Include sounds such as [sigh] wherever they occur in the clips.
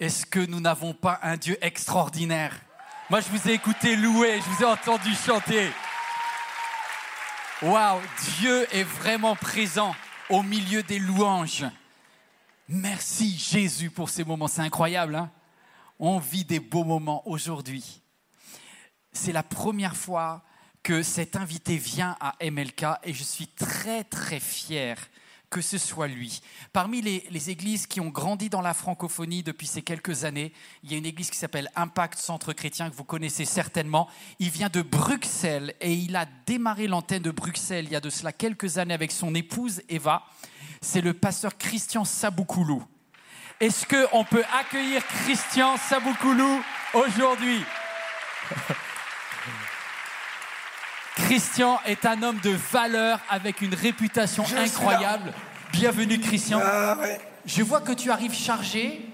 Est-ce que nous n'avons pas un Dieu extraordinaire? Moi, je vous ai écouté louer, je vous ai entendu chanter. Waouh, Dieu est vraiment présent au milieu des louanges. Merci Jésus pour ces moments, c'est incroyable. Hein? On vit des beaux moments aujourd'hui. C'est la première fois que cet invité vient à MLK et je suis très très fier que ce soit lui. Parmi les, églises qui ont grandi dans la francophonie depuis ces quelques années, il y a une église qui s'appelle Impact Centre Chrétien, que vous connaissez certainement. Il vient de Bruxelles et il a démarré l'antenne de Bruxelles il y a de cela quelques années avec son épouse Eva. C'est le pasteur Christian Saboukoulou. Est-ce qu'on peut accueillir Christian Saboukoulou aujourd'hui? Christian est un homme de valeur avec une réputation Je incroyable. Bienvenue Christian. Ah, ouais. Je vois que tu arrives chargé.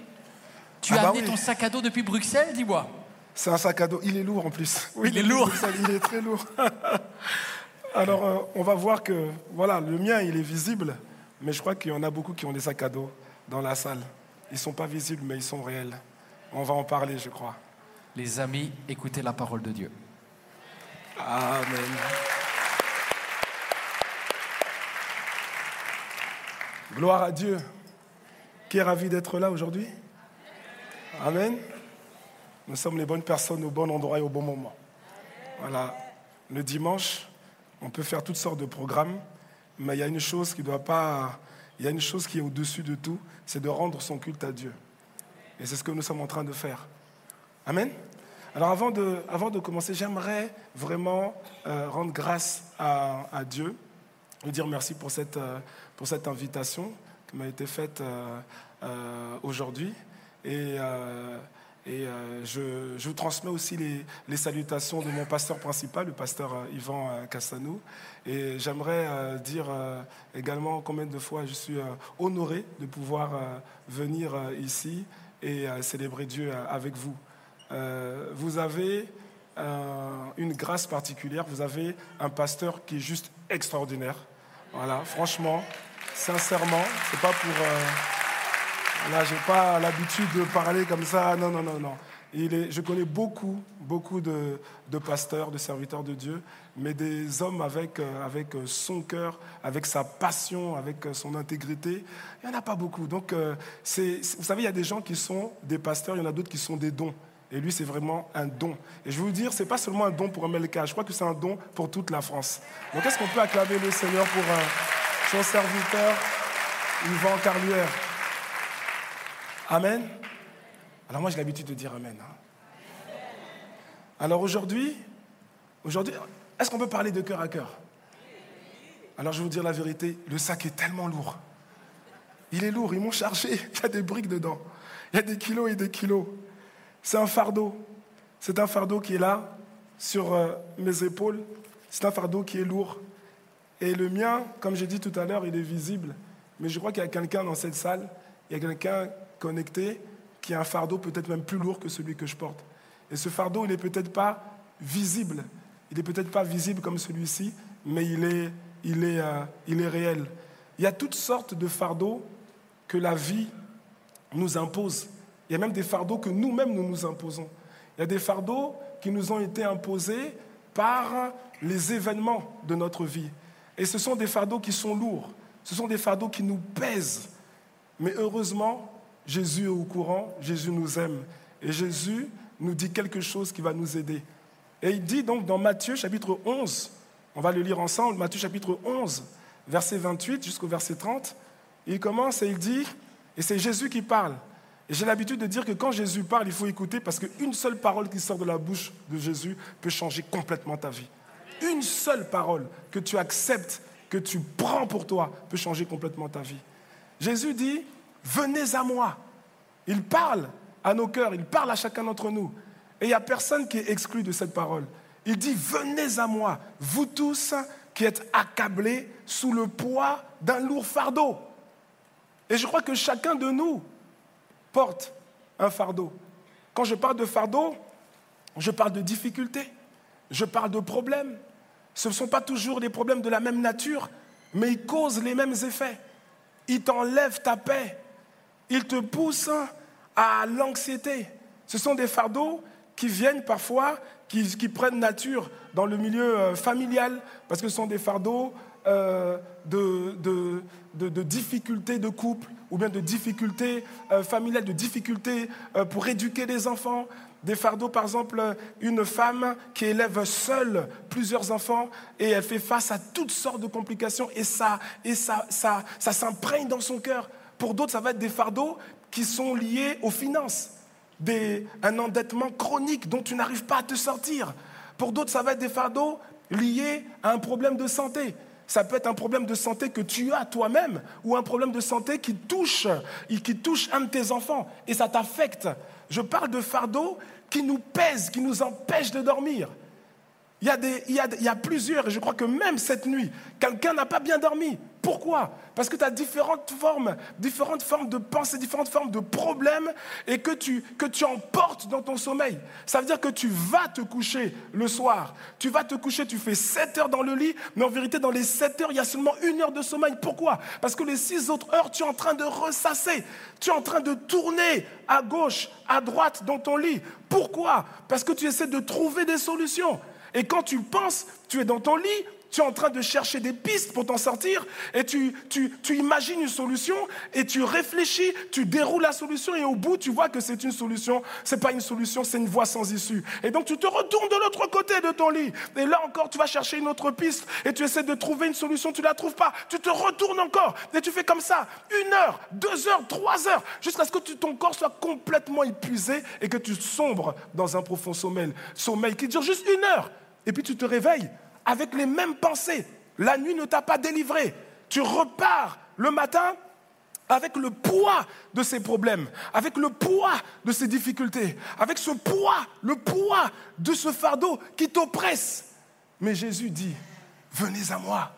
Tu Ah as bah amené oui. ton sac à dos depuis Bruxelles, dis-moi. C'est un sac à dos. Il est lourd en plus. Oui, Il est lourd. Il est très lourd. [laughs] Alors, euh, on va voir que, voilà, le mien, il est visible, mais je crois qu'il y en a beaucoup qui ont des sacs à dos dans la salle. Ils ne sont pas visibles, mais ils sont réels. On va en parler, je crois. Les amis, écoutez la parole de Dieu. Amen. Gloire à Dieu. Qui est ravi d'être là aujourd'hui Amen. Nous sommes les bonnes personnes au bon endroit et au bon moment. Voilà. Le dimanche, on peut faire toutes sortes de programmes, mais il y a une chose qui doit pas. Il y a une chose qui est au-dessus de tout, c'est de rendre son culte à Dieu. Et c'est ce que nous sommes en train de faire. Amen. Alors avant de, avant de commencer, j'aimerais vraiment euh, rendre grâce à, Dieu, lui dire merci pour cette, euh, pour cette invitation qui m'a été faite euh, aujourd'hui. Et, et je, je vous transmets aussi les, les salutations de mon pasteur principal, le pasteur Yvan Cassanou. Et j'aimerais dire également combien de fois je suis honoré de pouvoir venir ici et célébrer Dieu avec vous. Euh, vous avez euh, une grâce particulière, vous avez un pasteur qui est juste extraordinaire. Voilà, franchement, sincèrement, c'est pas pour. Euh, là, j'ai pas l'habitude de parler comme ça. Non, non, non, non. Il est, je connais beaucoup, beaucoup de, de pasteurs, de serviteurs de Dieu, mais des hommes avec, euh, avec son cœur, avec sa passion, avec son intégrité. Il n'y en a pas beaucoup. Donc, vous savez, il y a des gens qui sont des pasteurs, il y en a d'autres qui sont des dons. Et lui, c'est vraiment un don. Et je vais vous dire, ce n'est pas seulement un don pour MLK, je crois que c'est un don pour toute la France. Donc, est-ce qu'on peut acclamer le Seigneur pour euh, son serviteur, Yvan Carluère? Amen. Alors moi j'ai l'habitude de dire Amen. hein. Alors aujourd'hui, aujourd'hui, est-ce qu'on peut parler de cœur à cœur? Alors je vais vous dire la vérité, le sac est tellement lourd. Il est lourd, ils m'ont chargé, [laughs] il y a des briques dedans. Il y a des kilos et des kilos. C'est un fardeau. C'est un fardeau qui est là, sur euh, mes épaules. C'est un fardeau qui est lourd. Et le mien, comme j'ai dit tout à l'heure, il est visible. Mais je crois qu'il y a quelqu'un dans cette salle, il y a quelqu'un connecté qui a un fardeau peut-être même plus lourd que celui que je porte. Et ce fardeau, il n'est peut-être pas visible. Il n'est peut-être pas visible comme celui-ci, mais il est, il, est, euh, il est réel. Il y a toutes sortes de fardeaux que la vie nous impose. Il y a même des fardeaux que nous-mêmes nous nous imposons. Il y a des fardeaux qui nous ont été imposés par les événements de notre vie. Et ce sont des fardeaux qui sont lourds. Ce sont des fardeaux qui nous pèsent. Mais heureusement, Jésus est au courant, Jésus nous aime. Et Jésus nous dit quelque chose qui va nous aider. Et il dit donc dans Matthieu chapitre 11, on va le lire ensemble, Matthieu chapitre 11, verset 28 jusqu'au verset 30, il commence et il dit, et c'est Jésus qui parle. J'ai l'habitude de dire que quand Jésus parle, il faut écouter parce qu'une seule parole qui sort de la bouche de Jésus peut changer complètement ta vie. Une seule parole que tu acceptes, que tu prends pour toi, peut changer complètement ta vie. Jésus dit, venez à moi. Il parle à nos cœurs, il parle à chacun d'entre nous. Et il n'y a personne qui est exclu de cette parole. Il dit, venez à moi, vous tous qui êtes accablés sous le poids d'un lourd fardeau. Et je crois que chacun de nous porte un fardeau. Quand je parle de fardeau, je parle de difficultés, je parle de problèmes. Ce ne sont pas toujours des problèmes de la même nature, mais ils causent les mêmes effets. Ils t'enlèvent ta paix, ils te poussent à l'anxiété. Ce sont des fardeaux qui viennent parfois, qui, prennent nature dans le milieu euh, familial, parce que ce sont des fardeaux euh, de, difficultés de couple, ou bien de difficultés euh, familiales, de difficultés pour éduquer les enfants. Des fardeaux, par exemple, une femme qui élève seule plusieurs enfants et elle fait face à toutes sortes de complications et ça, et ça, ça, ça s'imprègne dans son cœur. Pour d'autres, ça va être des fardeaux qui sont liés aux finances un endettement chronique dont tu n'arrives pas à te sortir. Pour d'autres, ça va être des fardeaux liés à un problème de santé. Ça peut être un problème de santé que tu as toi-même ou un problème de santé qui touche, qui touche un de tes enfants et ça t'affecte. Je parle de fardeaux qui nous pèsent, qui nous empêchent de dormir. Il y, a plusieurs, et je crois que même cette nuit, quelqu'un n'a pas bien dormi. Pourquoi? Parce que tu as différentes formes, différentes formes de pensée, différentes formes de problèmes, et que tu, que tu emportes dans ton sommeil. Ça veut dire que tu vas te coucher le soir. Tu vas te coucher, tu fais 7 heures dans le lit, mais en vérité, dans les 7 heures, il y a seulement une heure de sommeil. Pourquoi? Parce que les 6 autres heures, tu es en train de ressasser. Tu es en train de tourner à gauche, à droite dans ton lit. Pourquoi? Parce que tu essaies de trouver des solutions. Et quand tu penses, tu es dans ton lit, tu es en train de chercher des pistes pour t'en sortir et tu, tu, tu, imagines une solution et tu réfléchis, tu déroules la solution et au bout tu vois que c'est une solution, c'est pas une solution, c'est une voie sans issue. Et donc tu te retournes de l'autre côté de ton lit. Et là encore tu vas chercher une autre piste et tu essaies de trouver une solution, tu la trouves pas, tu te retournes encore et tu fais comme ça. Une heure, deux heures, trois heures jusqu'à ce que ton corps soit complètement épuisé et que tu sombres dans un profond sommeil, sommeil qui dure juste une heure. Et puis tu te réveilles avec les mêmes pensées. La nuit ne t'a pas délivré. Tu repars le matin avec le poids de ces problèmes, avec le poids de ces difficultés, avec ce poids, le poids de ce fardeau qui t'oppresse. Mais Jésus dit, venez à moi,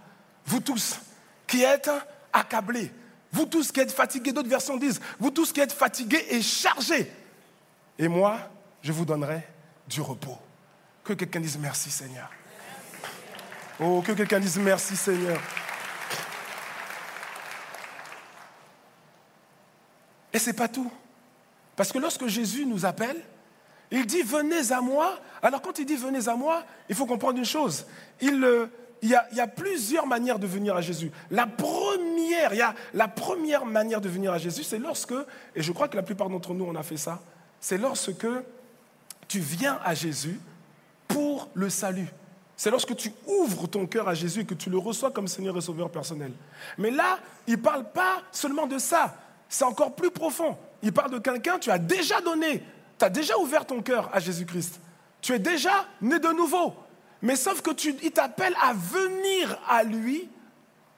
vous tous qui êtes accablés, vous tous qui êtes fatigués, d'autres versions disent, vous tous qui êtes fatigués et chargés, et moi, je vous donnerai du repos. Que quelqu'un dise merci Seigneur. Oh, que quelqu'un dise merci Seigneur. Et c'est pas tout. Parce que lorsque Jésus nous appelle, il dit venez à moi. Alors quand il dit venez à moi, il faut comprendre une chose. Il, euh, y a, plusieurs manières de venir à Jésus. La première, la première manière de venir à Jésus, c'est lorsque, et je crois que la plupart d'entre nous on a fait ça, c'est lorsque tu viens à Jésus pour le salut. C'est lorsque tu ouvres ton cœur à Jésus que tu le reçois comme Seigneur et Sauveur personnel. Mais là, il ne parle pas seulement de ça. C'est encore plus profond. Il parle de quelqu'un, tu as déjà donné, tu as déjà ouvert ton cœur à Jésus-Christ. Tu es déjà né de nouveau. Mais sauf que tu, il t'appelle à venir à lui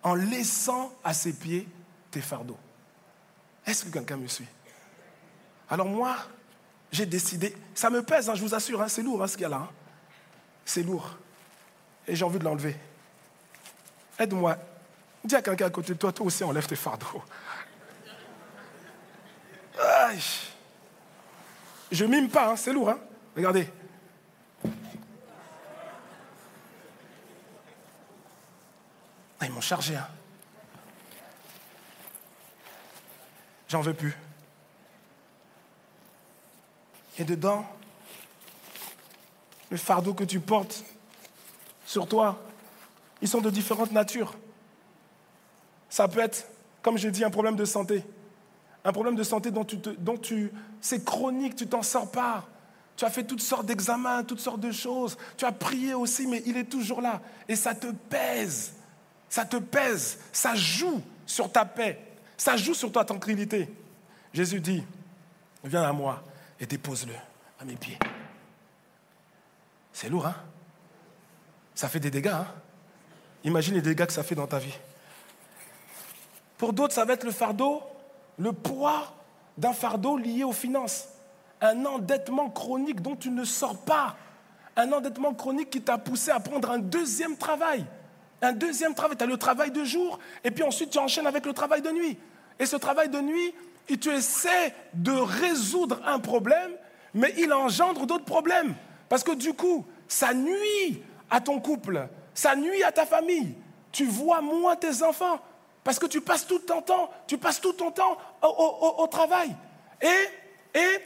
en laissant à ses pieds tes fardeaux. Est-ce que quelqu'un me suit? Alors moi, j'ai décidé, ça me pèse, hein, je vous assure, hein, c'est lourd hein, ce qu'il y a là. C'est lourd et j'ai envie de l'enlever. Aide-moi. Dis à quelqu'un à côté de toi, toi aussi enlève tes fardeaux. Je mime pas, hein, c'est lourd. Hein. Regardez. Ah, ils m'ont chargé. Hein. J'en veux plus. Et dedans, le fardeau que tu portes, sur toi. Ils sont de différentes natures. Ça peut être, comme je dis, un problème de santé, un problème de santé dont tu, dont tu c'est chronique, tu t'en sors pas. Tu as fait toutes sortes d'examens, toutes sortes de choses. Tu as prié aussi, mais il est toujours là. Et ça te pèse. Ça te pèse. Ça joue sur ta paix. Ça joue sur ta tranquillité. Jésus dit, viens à moi et dépose-le à mes pieds. C'est lourd, hein? Ça fait des dégâts, hein Imagine les dégâts que ça fait dans ta vie. Pour d'autres, ça va être le fardeau, le poids d'un fardeau lié aux finances. Un endettement chronique dont tu ne sors pas. Un endettement chronique qui t'a poussé à prendre un deuxième travail. Un deuxième travail. Tu as le travail de jour et puis ensuite tu enchaînes avec le travail de nuit. Et ce travail de nuit, et tu essaies de résoudre un problème, mais il engendre d'autres problèmes. Parce que du coup, ça nuit à ton couple, ça nuit à ta famille. Tu vois moins tes enfants parce que tu passes tout ton temps, tu passes tout ton temps au, travail. Et, et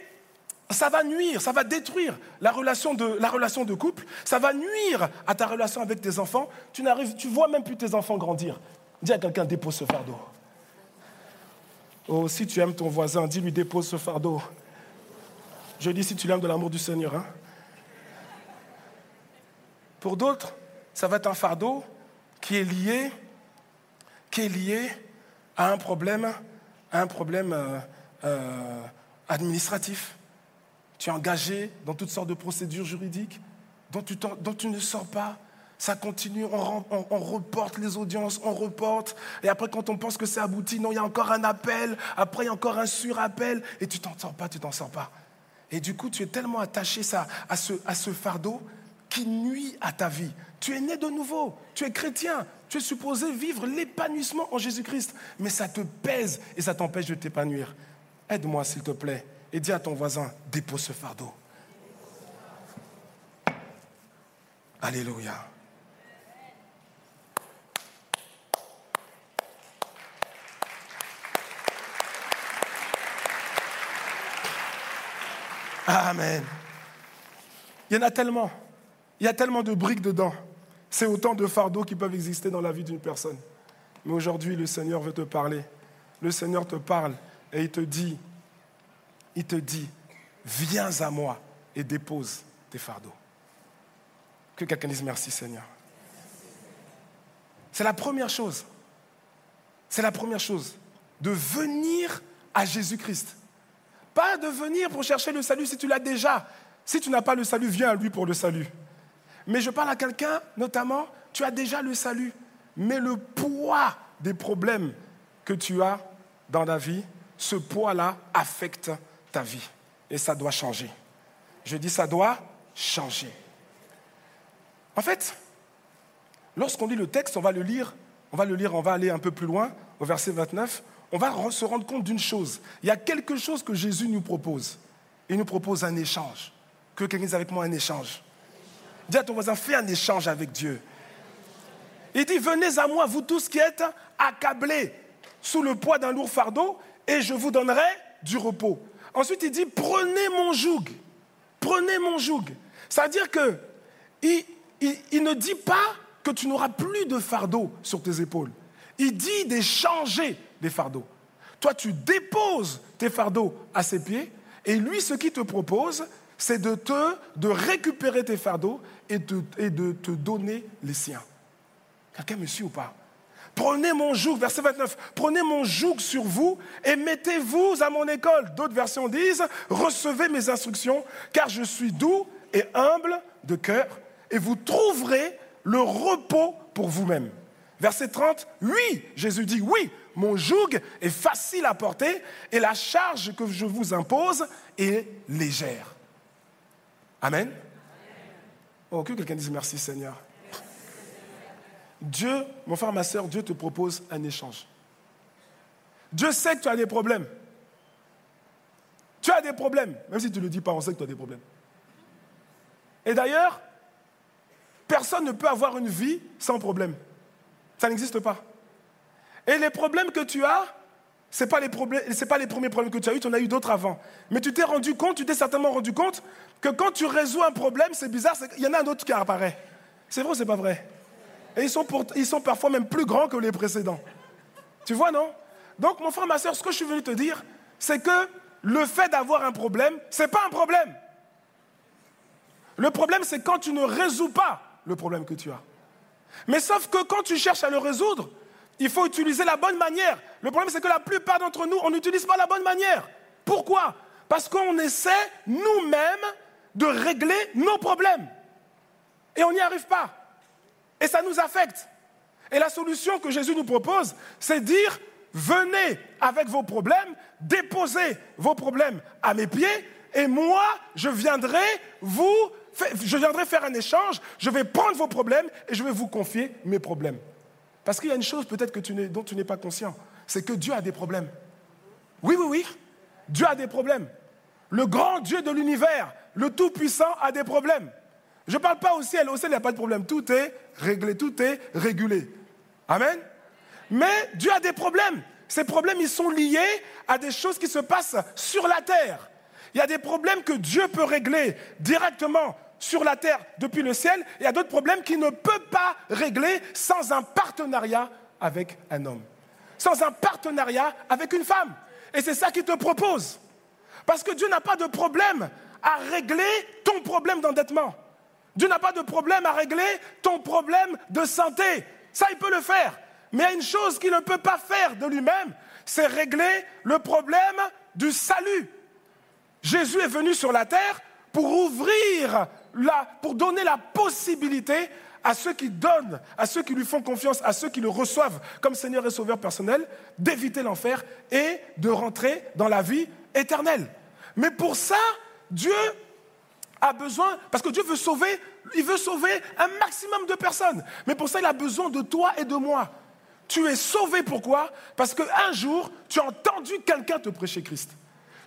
ça va nuire, ça va détruire la relation, de, la relation de couple, ça va nuire à ta relation avec tes enfants. Tu n'arrives, tu vois même plus tes enfants grandir. Dis à quelqu'un dépose ce fardeau. Oh, si tu aimes ton voisin, dis-lui dépose ce fardeau. Je dis si tu l'aimes de l'amour du Seigneur. Hein. Pour d'autres, ça va être un fardeau qui est lié, qui est lié à un problème, à un problème euh, euh, administratif. Tu es engagé dans toutes sortes de procédures juridiques dont tu, ne sors pas. Ça continue, on, reporte les audiences, on reporte. Et après, quand on pense que c'est abouti, non, il y a encore un appel. Après, il y a encore un surappel. Et tu t'en sors pas, tu t'en sors pas. Et du coup, tu es tellement attaché à ce fardeau qui nuit à ta vie. Tu es né de nouveau, tu es chrétien, tu es supposé vivre l'épanouissement en Jésus-Christ. Mais ça te pèse et ça t'empêche de t'épanouir. Aide-moi, s'il te plaît, et dis à ton voisin, dépose ce fardeau. Alléluia. Amen. Il y en a tellement. Il y a tellement de briques dedans. C'est autant de fardeaux qui peuvent exister dans la vie d'une personne. Mais aujourd'hui, le Seigneur veut te parler. Le Seigneur te parle et il te dit, il te dit, viens à moi et dépose tes fardeaux. Que quelqu'un dise merci Seigneur. C'est la première chose. C'est la première chose. De venir à Jésus-Christ. Pas de venir pour chercher le salut si tu l'as déjà. Si tu n'as pas le salut, viens à lui pour le salut. Mais je parle à quelqu'un, notamment, tu as déjà le salut. Mais le poids des problèmes que tu as dans la vie, ce poids-là affecte ta vie. Et ça doit changer. Je dis ça doit changer. En fait, lorsqu'on lit le texte, on va le lire, on va le lire, on va aller un peu plus loin, au verset 29 on va se rendre compte d'une chose. Il y a quelque chose que Jésus nous propose. Il nous propose un échange. Que quelqu'un dise avec moi un échange. Dis à ton voisin, fais un échange avec Dieu. Il dit, venez à moi, vous tous qui êtes accablés sous le poids d'un lourd fardeau, et je vous donnerai du repos. Ensuite, il dit, prenez mon joug. Prenez mon joug. C'est-à-dire que il ne dit pas que tu n'auras plus de fardeau sur tes épaules. Il dit d'échanger des fardeaux. Toi, tu déposes tes fardeaux à ses pieds, et lui, ce qu'il te propose, c'est de te, de récupérer tes fardeaux et de, et de te donner les siens. Quelqu'un me suit ou pas? Prenez mon joug, verset 29, prenez mon joug sur vous et mettez-vous à mon école. D'autres versions disent, recevez mes instructions, car je suis doux et humble de cœur, et vous trouverez le repos pour vous-même. Verset 30, oui, Jésus dit, oui, mon joug est facile à porter et la charge que je vous impose est légère. Amen. Oh, que quelqu'un dise merci Seigneur. Dieu, mon frère, ma soeur, Dieu te propose un échange. Dieu sait que tu as des problèmes. Tu as des problèmes. Même si tu ne le dis pas, on sait que tu as des problèmes. Et d'ailleurs, personne ne peut avoir une vie sans problème. Ça n'existe pas. Et les problèmes que tu as, ce n'est pas, pas, les premiers problèmes que tu as eus, tu en as eu d'autres avant. Mais tu t'es rendu compte, tu t'es certainement rendu compte que quand tu résous un problème, c'est bizarre, il y en a un autre qui apparaît. C'est vrai ou c'est pas vrai? Et ils sont, ils sont parfois même plus grands que les précédents. Tu vois, non? Donc, mon frère, ma soeur, ce que je suis venu te dire, c'est que le fait d'avoir un problème, ce n'est pas un problème. Le problème, c'est quand tu ne résous pas le problème que tu as. Mais sauf que quand tu cherches à le résoudre, il faut utiliser la bonne manière. Le problème, c'est que la plupart d'entre nous, on n'utilise pas la bonne manière. Pourquoi? Parce qu'on essaie nous-mêmes de régler nos problèmes. Et on n'y arrive pas. Et ça nous affecte. Et la solution que Jésus nous propose, c'est dire, venez avec vos problèmes, déposez vos problèmes à mes pieds, et moi, je viendrai vous, je viendrai faire un échange, je vais prendre vos problèmes et je vais vous confier mes problèmes. Parce qu'il y a une chose peut-être dont tu n'es pas conscient, c'est que Dieu a des problèmes. Oui, oui, oui, Dieu a des problèmes. Le grand Dieu de l'univers, le Tout-Puissant, a des problèmes. Je ne parle pas au ciel, au ciel, il n'y a pas de problème. Tout est réglé, tout est régulé. Amen. Mais Dieu a des problèmes. Ces problèmes, ils sont liés à des choses qui se passent sur la terre. Il y a des problèmes que Dieu peut régler directement sur la terre depuis le ciel. Il y a d'autres problèmes qu'il ne peut pas régler sans un partenariat avec un homme. Sans un partenariat avec une femme. Et c'est ça qu'il te propose. Parce que Dieu n'a pas de problème à régler ton problème d'endettement. Dieu n'a pas de problème à régler ton problème de santé. Ça, il peut le faire. Mais il y a une chose qu'il ne peut pas faire de lui-même, c'est régler le problème du salut. Jésus est venu sur la terre pour ouvrir, pour donner la possibilité à ceux qui donnent, à ceux qui lui font confiance, à ceux qui le reçoivent comme Seigneur et Sauveur personnel, d'éviter l'enfer et de rentrer dans la vie éternelle. Mais pour ça, Dieu a besoin, parce que Dieu veut sauver, il veut sauver un maximum de personnes. Mais pour ça, il a besoin de toi et de moi. Tu es sauvé pourquoi? Parce qu'un jour, tu as entendu quelqu'un te prêcher Christ.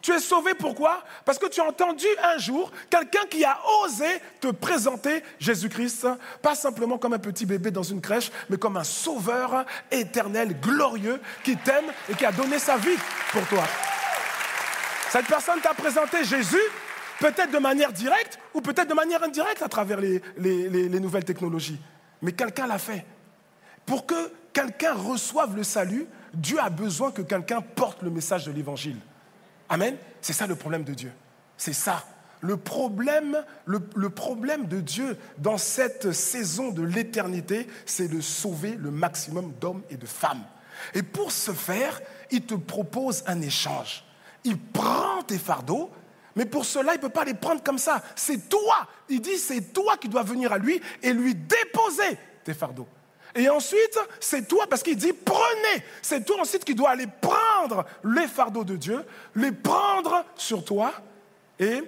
Tu es sauvé pourquoi? Parce que tu as entendu un jour quelqu'un qui a osé te présenter Jésus-Christ, pas simplement comme un petit bébé dans une crèche, mais comme un sauveur éternel, glorieux, qui t'aime et qui a donné sa vie pour toi. Cette personne t'a présenté Jésus, peut-être de manière directe ou peut-être de manière indirecte à travers les, les nouvelles technologies. Mais quelqu'un l'a fait. Pour que quelqu'un reçoive le salut, Dieu a besoin que quelqu'un porte le message de l'évangile. Amen. C'est ça le problème de Dieu. C'est ça. Le problème, le, problème de Dieu dans cette saison de l'éternité, c'est de sauver le maximum d'hommes et de femmes. Et pour ce faire, il te propose un échange. Il prend tes fardeaux, mais pour cela, il ne peut pas les prendre comme ça. C'est toi. Il dit, c'est toi qui dois venir à lui et lui déposer tes fardeaux. Et ensuite, c'est toi, parce qu'il dit prenez. C'est toi ensuite qui dois aller prendre les fardeaux de Dieu, les prendre sur toi et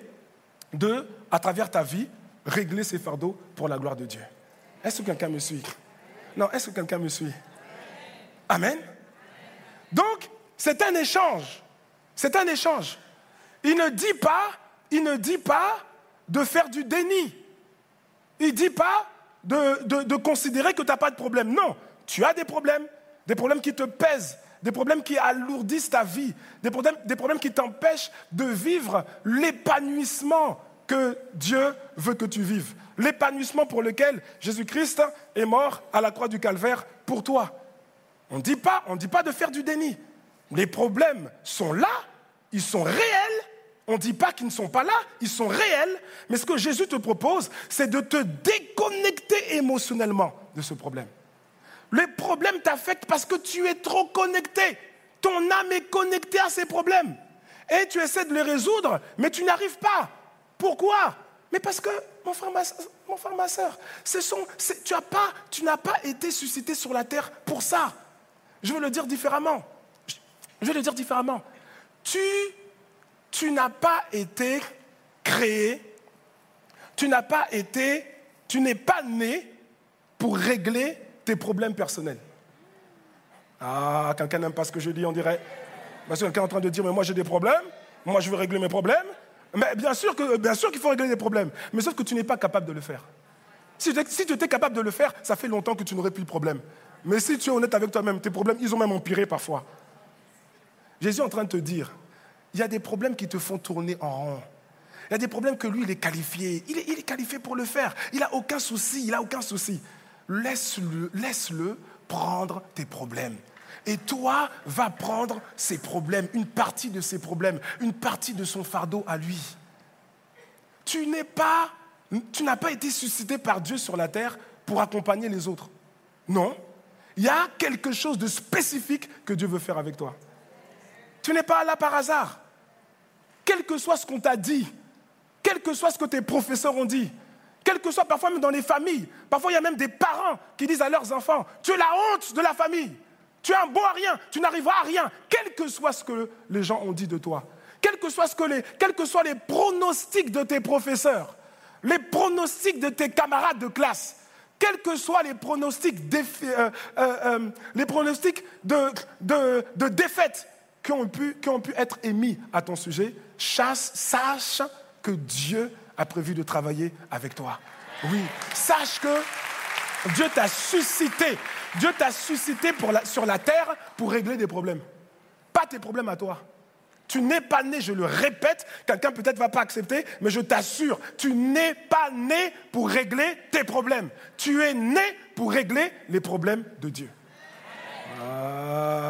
de, à travers ta vie, régler ces fardeaux pour la gloire de Dieu. Est-ce que quelqu'un me suit? Non, est-ce que quelqu'un me suit? Amen. Donc, c'est un échange. C'est un échange. Il ne dit pas, il ne dit pas de faire du déni. Il dit pas de, considérer que tu n'as pas de problème. Non, tu as des problèmes, des problèmes qui te pèsent, des problèmes qui alourdissent ta vie, des problèmes, qui t'empêchent de vivre l'épanouissement que Dieu veut que tu vives, l'épanouissement pour lequel Jésus-Christ est mort à la croix du calvaire pour toi. On ne dit pas, dit pas de faire du déni. Les problèmes sont là, ils sont réels, on ne dit pas qu'ils ne sont pas là, ils sont réels, mais ce que Jésus te propose, c'est de te déconnecter émotionnellement de ce problème. Les problèmes t'affectent parce que tu es trop connecté. Ton âme est connectée à ces problèmes. Et tu essaies de les résoudre, mais tu n'arrives pas. Pourquoi? Mais parce que, mon frère, ma, mon soeur, tu n'as pas, pas été suscité sur la terre pour ça. Je veux le dire différemment. Je vais le dire différemment. Tu tu n'as pas été créé, tu n'as pas été, tu n'es pas né pour régler tes problèmes personnels. Ah, quelqu'un n'aime pas ce que je dis, on dirait. Parce que quelqu'un est en train de dire, mais moi j'ai des problèmes, moi je veux régler mes problèmes. Mais bien sûr, qu'il faut régler les problèmes, mais sauf que tu n'es pas capable de le faire. Si, si tu étais capable de le faire, ça fait longtemps que tu n'aurais plus de problème. Mais si tu es honnête avec toi-même, tes problèmes, ils ont même empiré parfois. Jésus est en train de te dire, il y a des problèmes qui te font tourner en rond. Il y a des problèmes que lui, il est qualifié. Il est, qualifié pour le faire. Il n'a aucun souci. Il n'a aucun souci. Laisse-le laisse prendre tes problèmes. Et toi, va prendre ses problèmes, une partie de ses problèmes, une partie de son fardeau à lui. Tu n'es pas, tu n'as pas été suscité par Dieu sur la terre pour accompagner les autres. Non. Il y a quelque chose de spécifique que Dieu veut faire avec toi. Tu n'es pas là par hasard. Quel que soit ce qu'on t'a dit, quel que soit ce que tes professeurs ont dit, quel que soit parfois même dans les familles, parfois il y a même des parents qui disent à leurs enfants, tu es la honte de la famille, tu es un bon à rien, tu n'arriveras à rien, quel que soit ce que les gens ont dit de toi, quel que soit les, quels que soient les pronostics de tes professeurs, les pronostics de tes camarades de classe, quels que soient les pronostics, euh, euh, euh, les pronostics de, défaite qui ont, pu, pu être émis à ton sujet, chasse, sache que Dieu a prévu de travailler avec toi. Oui, sache que Dieu t'a suscité. Dieu t'a suscité sur la terre pour régler des problèmes. Pas tes problèmes à toi. Tu n'es pas né, je le répète, quelqu'un peut-être va pas accepter, mais je t'assure, tu n'es pas né pour régler tes problèmes. Tu es né pour régler les problèmes de Dieu. Ah.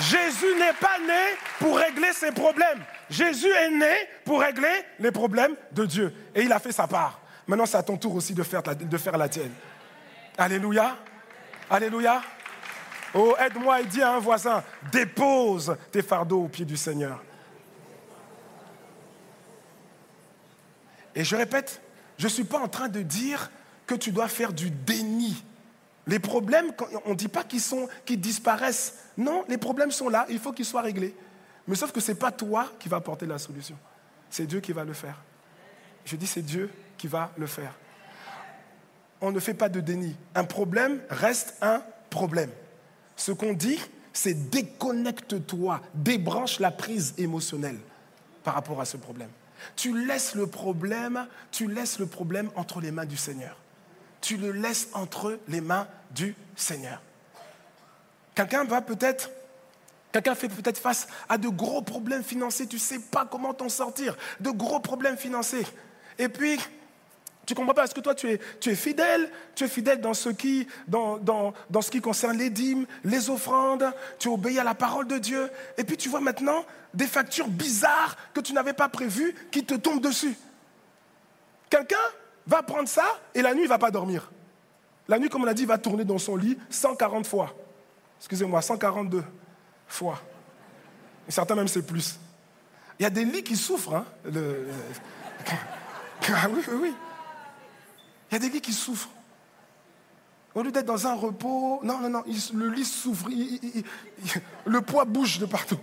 Jésus n'est pas né pour régler ses problèmes. Jésus est né pour régler les problèmes de Dieu. Et il a fait sa part. Maintenant, c'est à ton tour aussi de faire, la tienne. Alléluia. Alléluia. Oh, aide-moi et dis à un voisin, dépose tes fardeaux aux pieds du Seigneur. Et je répète, je ne suis pas en train de dire que tu dois faire du déni. Les problèmes, on ne dit pas qu'ils, disparaissent. Non, les problèmes sont là, il faut qu'ils soient réglés. Mais sauf que ce n'est pas toi qui va apporter la solution. C'est Dieu qui va le faire. Je dis c'est Dieu qui va le faire. On ne fait pas de déni. Un problème reste un problème. Ce qu'on dit, c'est déconnecte-toi, débranche la prise émotionnelle par rapport à ce problème. Tu laisses le problème, tu laisses le problème entre les mains du Seigneur. Tu le laisses entre les mains du Seigneur. Quelqu'un va peut-être Quelqu'un fait peut-être face à de gros problèmes financiers, tu ne sais pas comment t'en sortir, de gros problèmes financiers. Et puis, tu ne comprends pas, parce que toi, tu es, fidèle, tu es fidèle dans ce qui concerne les dîmes, les offrandes, tu obéis à la parole de Dieu. Et puis, tu vois maintenant des factures bizarres que tu n'avais pas prévues qui te tombent dessus. Quelqu'un va prendre ça et la nuit, il ne va pas dormir. La nuit, comme on a dit, il va tourner dans son lit 140 fois. Excusez-moi, 142 fois. Certains même c'est plus. Il y a des lits qui souffrent. Hein, [laughs] oui, oui, oui. Il y a des lits qui souffrent. Au lieu d'être dans un repos, non, non, non, le lit souffre, le poids bouge de partout.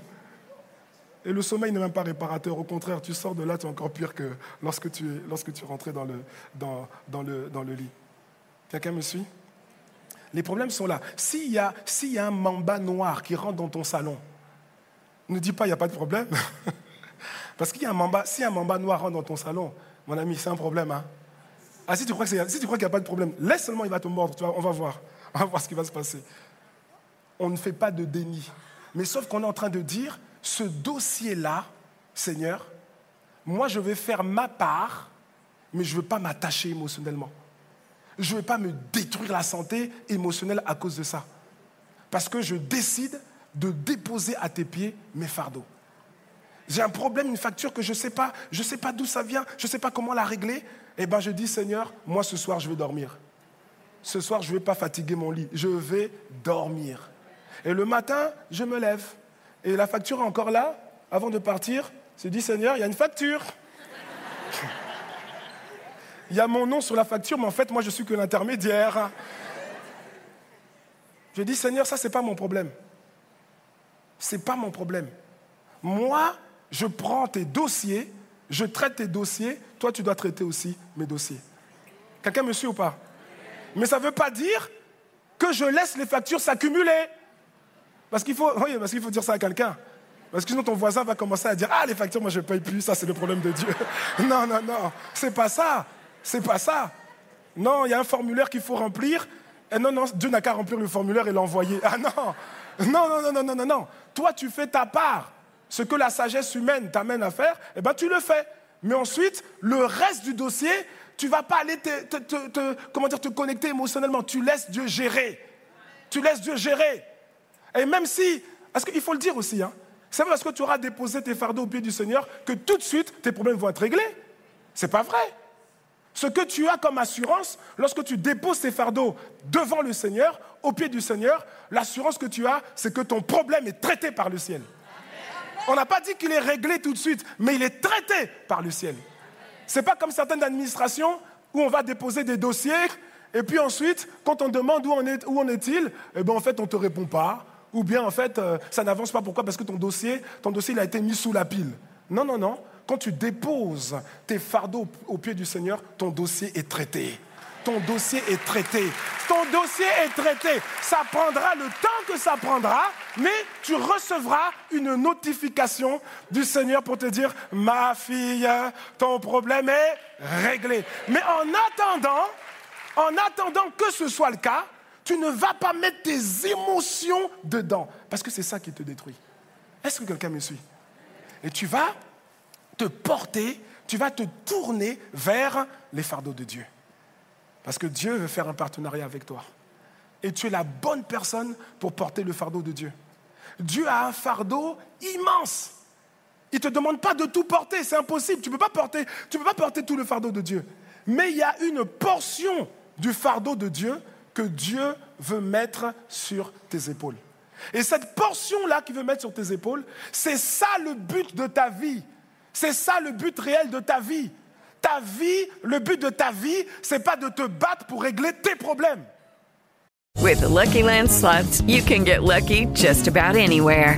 Et le sommeil n'est même pas réparateur. Au contraire, tu sors de là, tu es encore pire que lorsque tu, lorsque tu rentrais dans le, dans, dans le, dans le lit. Quelqu'un me suit? Les problèmes sont là. S'il y, a, y a un mamba noir qui rentre dans ton salon, ne dis pas il n'y a pas de problème. [laughs] Parce qu'il y a un mamba, si un mamba noir rentre dans ton salon, mon ami, c'est un problème. Hein. Ah, si tu crois qu'il n'y a pas de problème, laisse seulement, il va te mordre. on va voir. [laughs] On va voir ce qui va se passer. On ne fait pas de déni. Mais sauf qu'on est en train de dire, ce dossier-là, Seigneur, moi je vais faire ma part, mais je ne veux pas m'attacher émotionnellement je ne vais pas me détruire la santé émotionnelle à cause de ça. Parce que je décide de déposer à tes pieds mes fardeaux. J'ai un problème, une facture que je ne sais pas, je ne sais pas d'où ça vient, je ne sais pas comment la régler. Eh bien, je dis, Seigneur, moi ce soir, je vais dormir. Ce soir, je ne vais pas fatiguer mon lit, je vais dormir. Et le matin, je me lève. Et la facture est encore là. Avant de partir, je dis, Seigneur, il y a une facture [laughs] il y a mon nom sur la facture, mais en fait, moi, je suis que l'intermédiaire. Je dis, Seigneur, ça, ce n'est pas mon problème. Ce n'est pas mon problème. Moi, je prends tes dossiers, je traite tes dossiers, toi, tu dois traiter aussi mes dossiers. Quelqu'un me suit ou pas? Mais ça ne veut pas dire que je laisse les factures s'accumuler. Parce qu'il faut, oui, parce faut dire ça à quelqu'un. Parce que sinon, ton voisin va commencer à dire Ah, les factures, moi, je ne paye plus, ça, c'est le problème de Dieu. [laughs] non, non, non, c'est pas ça. C'est pas ça. Non, il y a un formulaire qu'il faut remplir. Et non, non, Dieu n'a qu'à remplir le formulaire et l'envoyer. Ah non. Non, non, non, non, non, non. Toi, tu fais ta part. Ce que la sagesse humaine t'amène à faire, eh ben, tu le fais. Mais ensuite, le reste du dossier, tu vas pas aller te- comment dire, te connecter émotionnellement. Tu laisses Dieu gérer. Tu laisses Dieu gérer. Et même si, parce qu'il faut le dire aussi, hein, c'est pas parce que tu auras déposé tes fardeaux au pied du Seigneur que tout de suite tes problèmes vont être réglés. C'est pas vrai. Ce que tu as comme assurance, lorsque tu déposes tes fardeaux devant le Seigneur, au pied du Seigneur, l'assurance que tu as, c'est que ton problème est traité par le ciel. On n'a pas dit qu'il est réglé tout de suite, mais il est traité par le ciel. C'est pas comme certaines administrations où on va déposer des dossiers et puis ensuite, quand on demande où en est, où en est-il, eh ben en fait on te répond pas, ou bien en fait euh, ça n'avance pas. Pourquoi? Parce que ton dossier, ton dossier il a été mis sous la pile. Non, non, non. Quand tu déposes tes fardeaux au au pied du Seigneur, ton dossier est traité. Ton dossier est traité. Ton dossier est traité. Ça prendra le temps que ça prendra, mais tu recevras une notification du Seigneur pour te dire, ma fille, ton problème est réglé. Mais en attendant, en attendant que ce soit le cas, tu ne vas pas mettre tes émotions dedans, parce que c'est ça qui te détruit. Est-ce que quelqu'un me suit? Et tu vas te porter, tu vas te tourner vers les fardeaux de Dieu. Parce que Dieu veut faire un partenariat avec toi. Et tu es la bonne personne pour porter le fardeau de Dieu. Dieu a un fardeau immense. Il ne te demande pas de tout porter, c'est impossible. Tu ne peux, pas porter, peux pas porter tout le fardeau de Dieu. Mais il y a une portion du fardeau de Dieu que Dieu veut mettre sur tes épaules. Et cette portion-là qu'il veut mettre sur tes épaules, c'est ça le but de ta vie. C'est ça le but réel de ta vie. Ta vie, le but de ta vie, c'est pas de te battre pour régler tes problèmes. With the Lucky Land slots, you can get lucky just about anywhere.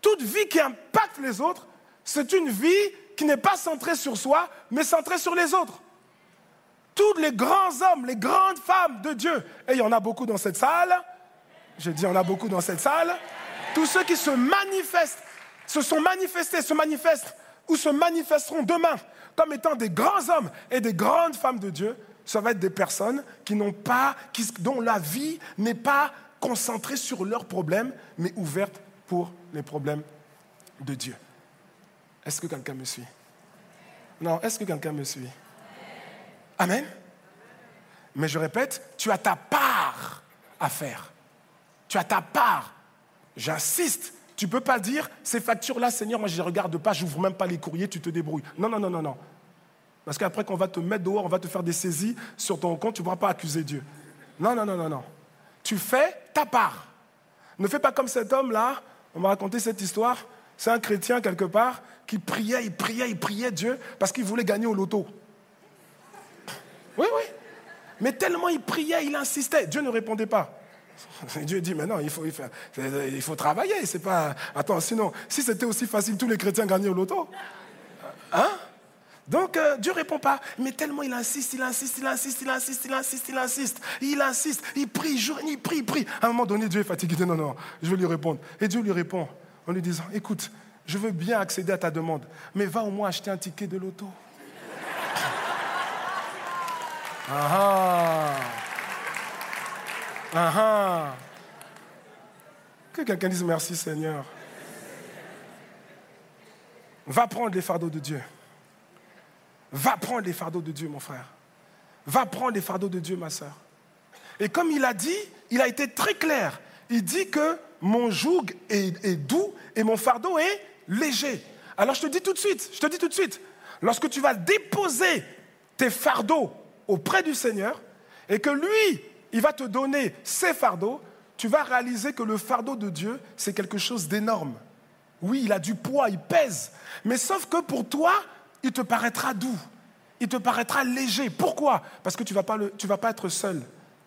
toute vie qui impacte les autres, c'est une vie qui n'est pas centrée sur soi, mais centrée sur les autres. Tous les grands hommes, les grandes femmes de Dieu, et il y en a beaucoup dans cette salle, j'ai dit il y en a beaucoup dans cette salle, tous ceux qui se manifestent, se sont manifestés, se manifestent ou se manifesteront demain comme étant des grands hommes et des grandes femmes de Dieu, ça va être des personnes qui pas, dont la vie n'est pas concentrée sur leurs problèmes, mais ouverte pour les problèmes de Dieu. Est-ce que quelqu'un me suit? Non, est-ce que quelqu'un me suit? Amen. Mais je répète, tu as ta part à faire. Tu as ta part. J'insiste. Tu ne peux pas dire, ces factures-là, Seigneur, moi je ne les regarde pas, je n'ouvre même pas les courriers, tu te débrouilles. Non, non, non, non, non. Parce qu'après qu'on va te mettre dehors, on va te faire des saisies sur ton compte, tu ne pourras pas accuser Dieu. Non, non, non, non, non. Tu fais ta part. Ne fais pas comme cet homme-là, on m'a raconté cette histoire, c'est un chrétien quelque part qui priait, il priait, il priait Dieu parce qu'il voulait gagner au loto. Oui, oui. Mais tellement il priait, il insistait, Dieu ne répondait pas. Dieu dit, mais non, il faut, il faut, il faut travailler, c'est pas... Attends, sinon, si c'était aussi facile, tous les chrétiens gagnaient au loto. Hein? Donc euh, Dieu répond pas, mais tellement il insiste, il insiste, il insiste, il insiste, il insiste, il insiste, il insiste, il prie, il joue, il prie, il prie. À un moment donné, Dieu est fatigué, non, non, je vais lui répondre. Et Dieu lui répond en lui disant, écoute, je veux bien accéder à ta demande, mais va au moins acheter un ticket de loto. [laughs] Ah ah. Ah ah. Que quelqu'un dise merci Seigneur. Va prendre les fardeaux de Dieu. Va prendre les fardeaux de Dieu, mon frère. Va prendre les fardeaux de Dieu, ma soeur. Et comme il a dit, il a été très clair. Il dit que mon joug est, est doux et mon fardeau est léger. Alors je te dis tout de suite, je te dis tout de suite, lorsque tu vas déposer tes fardeaux auprès du Seigneur et que lui, il va te donner ses fardeaux, tu vas réaliser que le fardeau de Dieu, c'est quelque chose d'énorme. Oui, il a du poids, il pèse. Mais sauf que pour toi, il te paraîtra doux. Il te paraîtra léger. Pourquoi? Parce que tu ne vas, pas tu vas pas être seul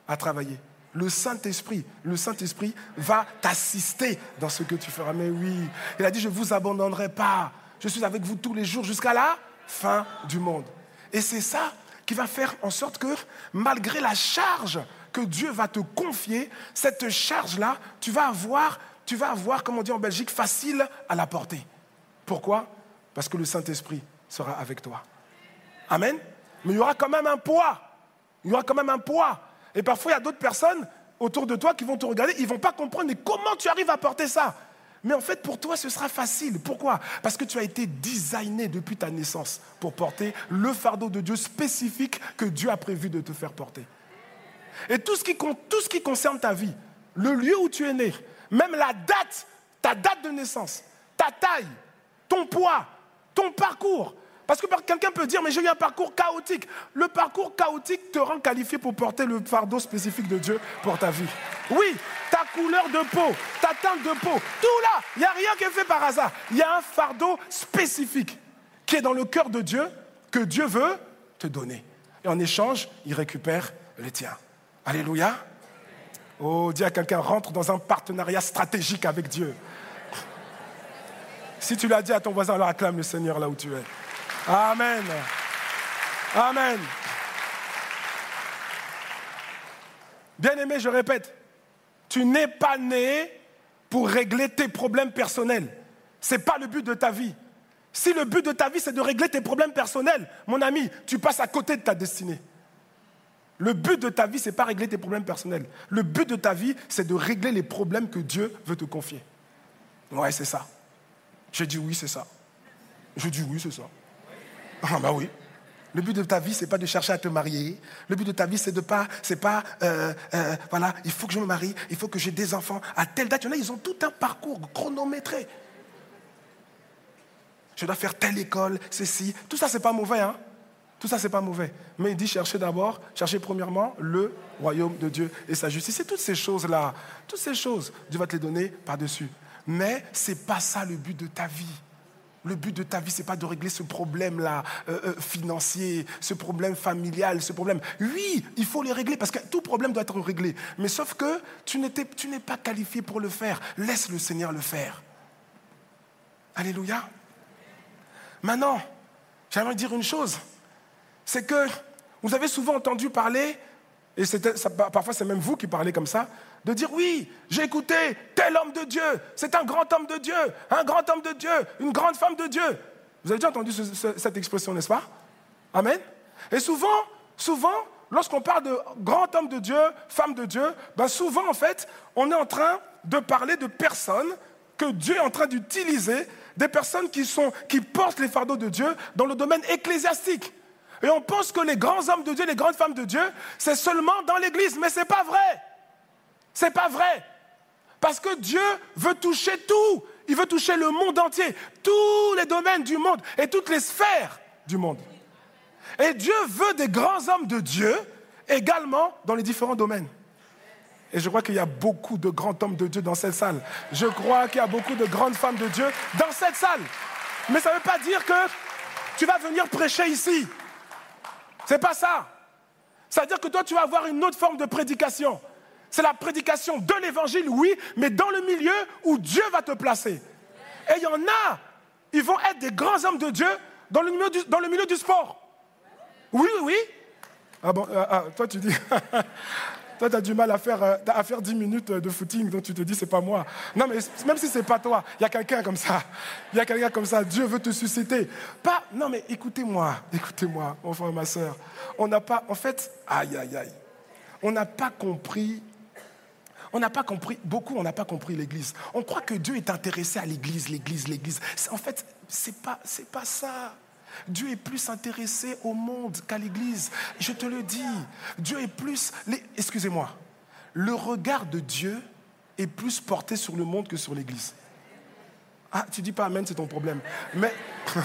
à travailler. Le Saint-Esprit, le Saint-Esprit va t'assister dans ce que tu feras. Mais oui, il a dit, je ne vous abandonnerai pas. Je suis avec vous tous les jours jusqu'à la fin du monde. Et c'est ça qui va faire en sorte que malgré la charge que Dieu va te confier, cette charge-là, tu vas avoir, tu vas avoir, comme on dit en Belgique, facile à la porter. Pourquoi? Parce que le Saint-Esprit sera avec toi. Amen. Mais il y aura quand même un poids. Il y aura quand même un poids. Et parfois, il y a d'autres personnes autour de toi qui vont te regarder, ils ne vont pas comprendre, comment tu arrives à porter ça? Mais en fait, pour toi, ce sera facile. Pourquoi? Parce que tu as été designé depuis ta naissance pour porter le fardeau de Dieu spécifique que Dieu a prévu de te faire porter. Et tout ce qui concerne ta vie, le lieu où tu es né, même la date, ta date de naissance, ta taille, ton poids, ton parcours, parce que quelqu'un peut dire, mais j'ai eu un parcours chaotique. Le parcours chaotique te rend qualifié pour porter le fardeau spécifique de Dieu pour ta vie. Oui, ta couleur de peau, ta teinte de peau, tout là, il n'y a rien qui est fait par hasard. Il y a un fardeau spécifique qui est dans le cœur de Dieu, que Dieu veut te donner. Et en échange, il récupère les tiens. Alléluia. Oh, dis à quelqu'un, rentre dans un partenariat stratégique avec Dieu. Si tu l'as dit à ton voisin, alors acclame le Seigneur là où tu es. Amen. Amen. Bien-aimé, je répète, tu n'es pas né pour régler tes problèmes personnels. Ce n'est pas le but de ta vie. Si le but de ta vie, c'est de régler tes problèmes personnels, mon ami, tu passes à côté de ta destinée. Le but de ta vie, ce n'est pas régler tes problèmes personnels. Le but de ta vie, c'est de régler les problèmes que Dieu veut te confier. Ouais, c'est ça. Je dis oui, c'est ça. Je dis oui, c'est ça. Ah bah oui. Le but de ta vie, c'est pas de chercher à te marier. Le but de ta vie, c'est de pas, c'est pas, euh, euh, voilà, il faut que je me marie, il faut que j'ai des enfants à telle date. Il y en a, ils ont tout un parcours chronométré. Je dois faire telle école, ceci. Tout ça, c'est pas mauvais, hein. Tout ça, c'est pas mauvais. Mais il dit chercher d'abord, chercher premièrement le royaume de Dieu et sa justice. C'est toutes ces choses-là, toutes ces choses, Dieu va te les donner par-dessus. Mais c'est pas ça le but de ta vie. Le but de ta vie, ce n'est pas de régler ce problème-là euh, euh, financier, ce problème familial, ce problème. Oui, il faut les régler parce que tout problème doit être réglé. Mais sauf que tu n'es pas qualifié pour le faire. Laisse le Seigneur le faire. Alléluia. Maintenant, j'aimerais dire une chose. C'est que vous avez souvent entendu parler, et parfois c'est même vous qui parlez comme ça, de dire oui, j'ai écouté tel homme de Dieu, c'est un grand homme de Dieu, un grand homme de Dieu, une grande femme de Dieu. Vous avez déjà entendu cette expression, n'est-ce pas? Amen. Et souvent, souvent, lorsqu'on parle de grand homme de Dieu, femme de Dieu, ben souvent en fait, on est en train de parler de personnes que Dieu est en train d'utiliser, des personnes qui, sont, qui portent les fardeaux de Dieu dans le domaine ecclésiastique. Et on pense que les grands hommes de Dieu, les grandes femmes de Dieu, c'est seulement dans l'Église, mais ce n'est pas vrai. C'est pas vrai. Parce que Dieu veut toucher tout. Il veut toucher le monde entier, tous les domaines du monde et toutes les sphères du monde. Et Dieu veut des grands hommes de Dieu également dans les différents domaines. Et je crois qu'il y a beaucoup de grands hommes de Dieu dans cette salle. Je crois qu'il y a beaucoup de grandes femmes de Dieu dans cette salle. Mais ça ne veut pas dire que tu vas venir prêcher ici. C'est pas ça. Ça veut dire que toi, tu vas avoir une autre forme de prédication. C'est la prédication de l'évangile, oui, mais dans le milieu où Dieu va te placer. Et il y en a, ils vont être des grands hommes de Dieu dans le milieu du, sport. Oui, oui. Ah bon, ah, ah, toi tu dis, [laughs] toi tu as du mal à faire, euh, à faire 10 minutes de footing, donc tu te dis c'est pas moi. Non, mais même si c'est pas toi, il y a quelqu'un comme ça. Il y a quelqu'un comme ça, Dieu veut te susciter. Pas, non mais écoutez-moi, écoutez-moi, mon frère, ma soeur. On n'a pas, en fait, aïe, aïe, aïe. On n'a pas compris on n'a pas compris, beaucoup on n'a pas compris l'Église. On croit que Dieu est intéressé à l'Église, l'Église, l'Église. En fait, ce n'est pas, pas ça. Dieu est plus intéressé au monde qu'à l'Église. Je te le dis. Dieu est plus... Excusez-moi. Le regard de Dieu est plus porté sur le monde que sur l'Église. Ah, tu dis pas Amen, c'est ton problème. Mais... [laughs]